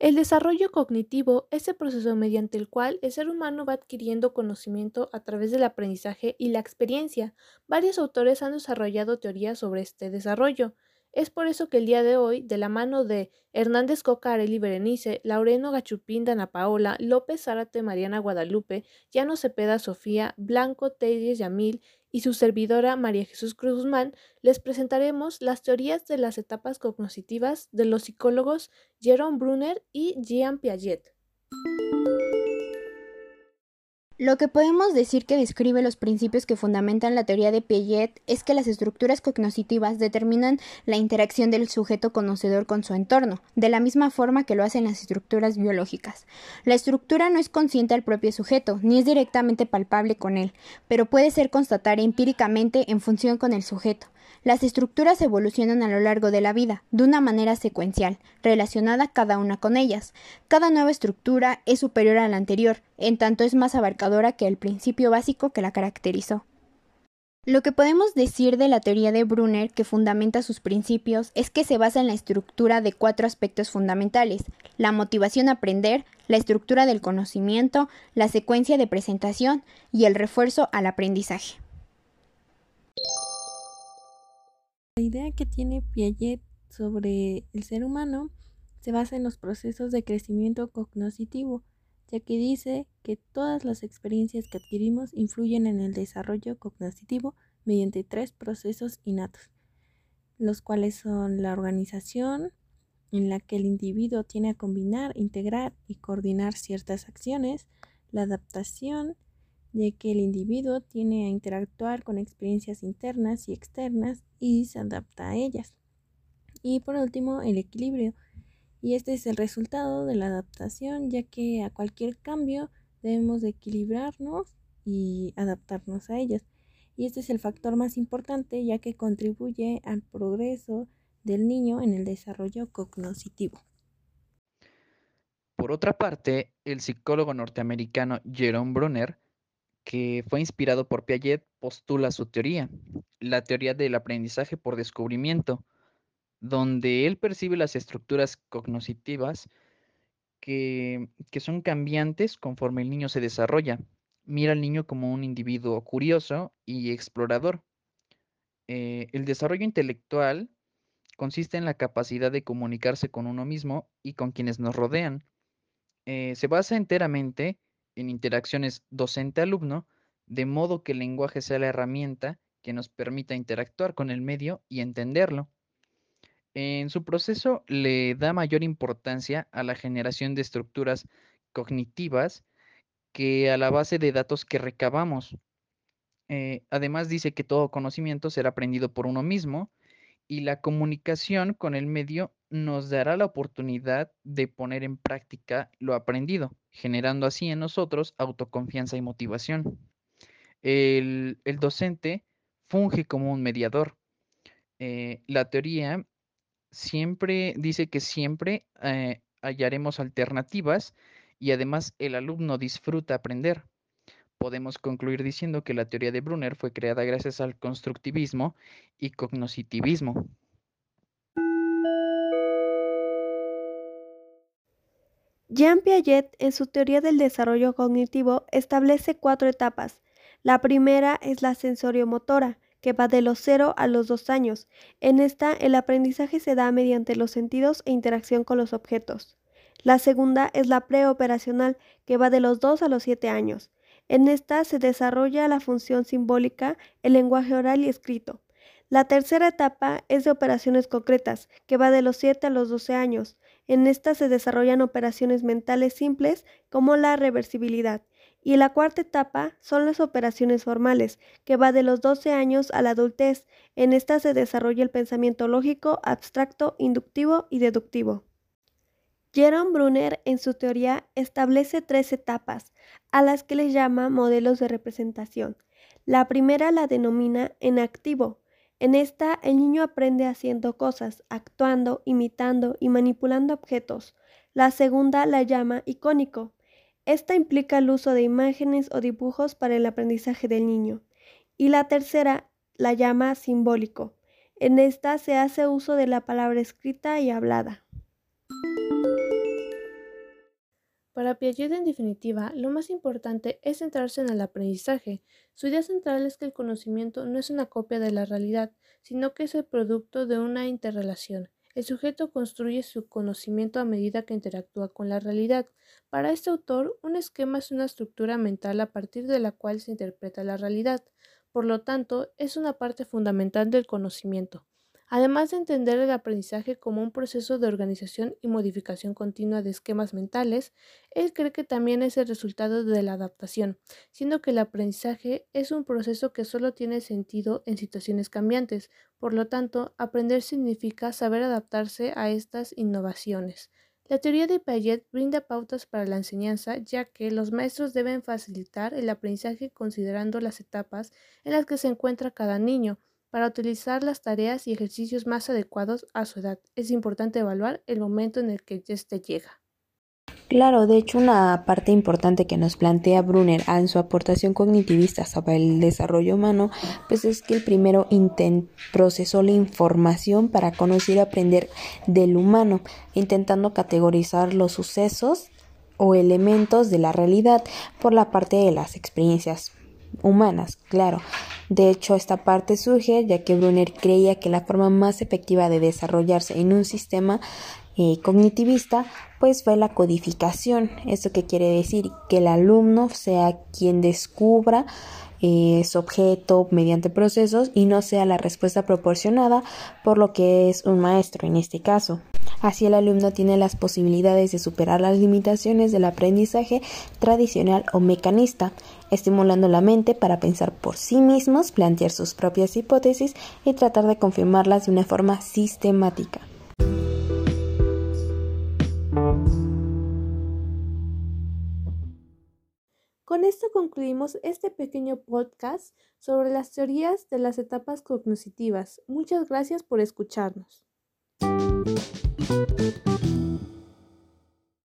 El desarrollo cognitivo es el proceso mediante el cual el ser humano va adquiriendo conocimiento a través del aprendizaje y la experiencia. Varios autores han desarrollado teorías sobre este desarrollo. Es por eso que el día de hoy, de la mano de Hernández Coca, Areli Berenice, Laureno Gachupín, Dana Paola, López Zárate, Mariana Guadalupe, Llano Cepeda, Sofía, Blanco, Telles Yamil y su servidora María Jesús Cruzman, les presentaremos las teorías de las etapas cognitivas de los psicólogos Jerome Brunner y Jean Piaget. Lo que podemos decir que describe los principios que fundamentan la teoría de Piaget es que las estructuras cognitivas determinan la interacción del sujeto conocedor con su entorno, de la misma forma que lo hacen las estructuras biológicas. La estructura no es consciente al propio sujeto, ni es directamente palpable con él, pero puede ser constatada empíricamente en función con el sujeto. Las estructuras evolucionan a lo largo de la vida, de una manera secuencial, relacionada cada una con ellas. Cada nueva estructura es superior a la anterior, en tanto es más abarcadora que el principio básico que la caracterizó. Lo que podemos decir de la teoría de Brunner que fundamenta sus principios es que se basa en la estructura de cuatro aspectos fundamentales, la motivación a aprender, la estructura del conocimiento, la secuencia de presentación y el refuerzo al aprendizaje. Idea que tiene Piaget sobre el ser humano se basa en los procesos de crecimiento cognitivo, ya que dice que todas las experiencias que adquirimos influyen en el desarrollo cognitivo mediante tres procesos innatos, los cuales son la organización, en la que el individuo tiene a combinar, integrar y coordinar ciertas acciones, la adaptación, ya que el individuo tiene a interactuar con experiencias internas y externas y se adapta a ellas. Y por último, el equilibrio. Y este es el resultado de la adaptación, ya que a cualquier cambio debemos de equilibrarnos y adaptarnos a ellas. Y este es el factor más importante, ya que contribuye al progreso del niño en el desarrollo cognitivo. Por otra parte, el psicólogo norteamericano Jerome Brunner que fue inspirado por Piaget, postula su teoría, la teoría del aprendizaje por descubrimiento, donde él percibe las estructuras cognitivas que, son cambiantes conforme el niño se desarrolla. Mira al niño como un individuo curioso y explorador. Eh, el desarrollo intelectual consiste en la capacidad de comunicarse con uno mismo y con quienes nos rodean. Eh, se basa enteramente en interacciones docente-alumno, de modo que el lenguaje sea la herramienta que nos permita interactuar con el medio y entenderlo. En su proceso le da mayor importancia a la generación de estructuras cognitivas que a la base de datos que recabamos. Eh, además dice que todo conocimiento será aprendido por uno mismo y la comunicación con el medio nos dará la oportunidad de poner en práctica lo aprendido, generando así en nosotros autoconfianza y motivación. El, docente funge como un mediador. Eh, la teoría siempre dice que siempre eh, hallaremos alternativas y además el alumno disfruta aprender podemos concluir diciendo que la teoría de Brunner fue creada gracias al constructivismo y cognoscitivismo. Jean Piaget, en su teoría del desarrollo cognitivo, establece cuatro etapas. La primera es la sensoriomotora, que va de los 0 a los 2 años. En esta, el aprendizaje se da mediante los sentidos e interacción con los objetos. La segunda es la preoperacional, que va de los 2 a los 7 años. En esta se desarrolla la función simbólica, el lenguaje oral y escrito. La tercera etapa es de operaciones concretas, que va de los 7 a los 12 años. En esta se desarrollan operaciones mentales simples como la reversibilidad. Y la cuarta etapa son las operaciones formales, que va de los 12 años a la adultez. En esta se desarrolla el pensamiento lógico, abstracto, inductivo y deductivo. Jerome Brunner en su teoría establece tres etapas, a las que le llama modelos de representación. La primera la denomina en activo. En esta el niño aprende haciendo cosas, actuando, imitando y manipulando objetos. La segunda la llama icónico. Esta implica el uso de imágenes o dibujos para el aprendizaje del niño. Y la tercera la llama simbólico. En esta se hace uso de la palabra escrita y hablada. Para Piaget, en definitiva, lo más importante es centrarse en el aprendizaje. Su idea central es que el conocimiento no es una copia de la realidad, sino que es el producto de una interrelación. El sujeto construye su conocimiento a medida que interactúa con la realidad. Para este autor, un esquema es una estructura mental a partir de la cual se interpreta la realidad. Por lo tanto, es una parte fundamental del conocimiento. Además de entender el aprendizaje como un proceso de organización y modificación continua de esquemas mentales, él cree que también es el resultado de la adaptación, siendo que el aprendizaje es un proceso que solo tiene sentido en situaciones cambiantes. Por lo tanto, aprender significa saber adaptarse a estas innovaciones. La teoría de Piaget brinda pautas para la enseñanza, ya que los maestros deben facilitar el aprendizaje considerando las etapas en las que se encuentra cada niño, para utilizar las tareas y ejercicios más adecuados a su edad, es importante evaluar el momento en el que éste llega. Claro, de hecho una parte importante que nos plantea Brunner en su aportación cognitivista sobre el desarrollo humano, pues es que el primero procesó la información para conocer y aprender del humano, intentando categorizar los sucesos o elementos de la realidad por la parte de las experiencias humanas, claro. De hecho, esta parte surge ya que Brunner creía que la forma más efectiva de desarrollarse en un sistema eh, cognitivista pues fue la codificación. ¿Esto qué quiere decir? Que el alumno sea quien descubra eh, su objeto mediante procesos y no sea la respuesta proporcionada por lo que es un maestro en este caso. Así el alumno tiene las posibilidades de superar las limitaciones del aprendizaje tradicional o mecanista, estimulando la mente para pensar por sí mismos, plantear sus propias hipótesis y tratar de confirmarlas de una forma sistemática. Con esto concluimos este pequeño podcast sobre las teorías de las etapas cognitivas. Muchas gracias por escucharnos. Thank you.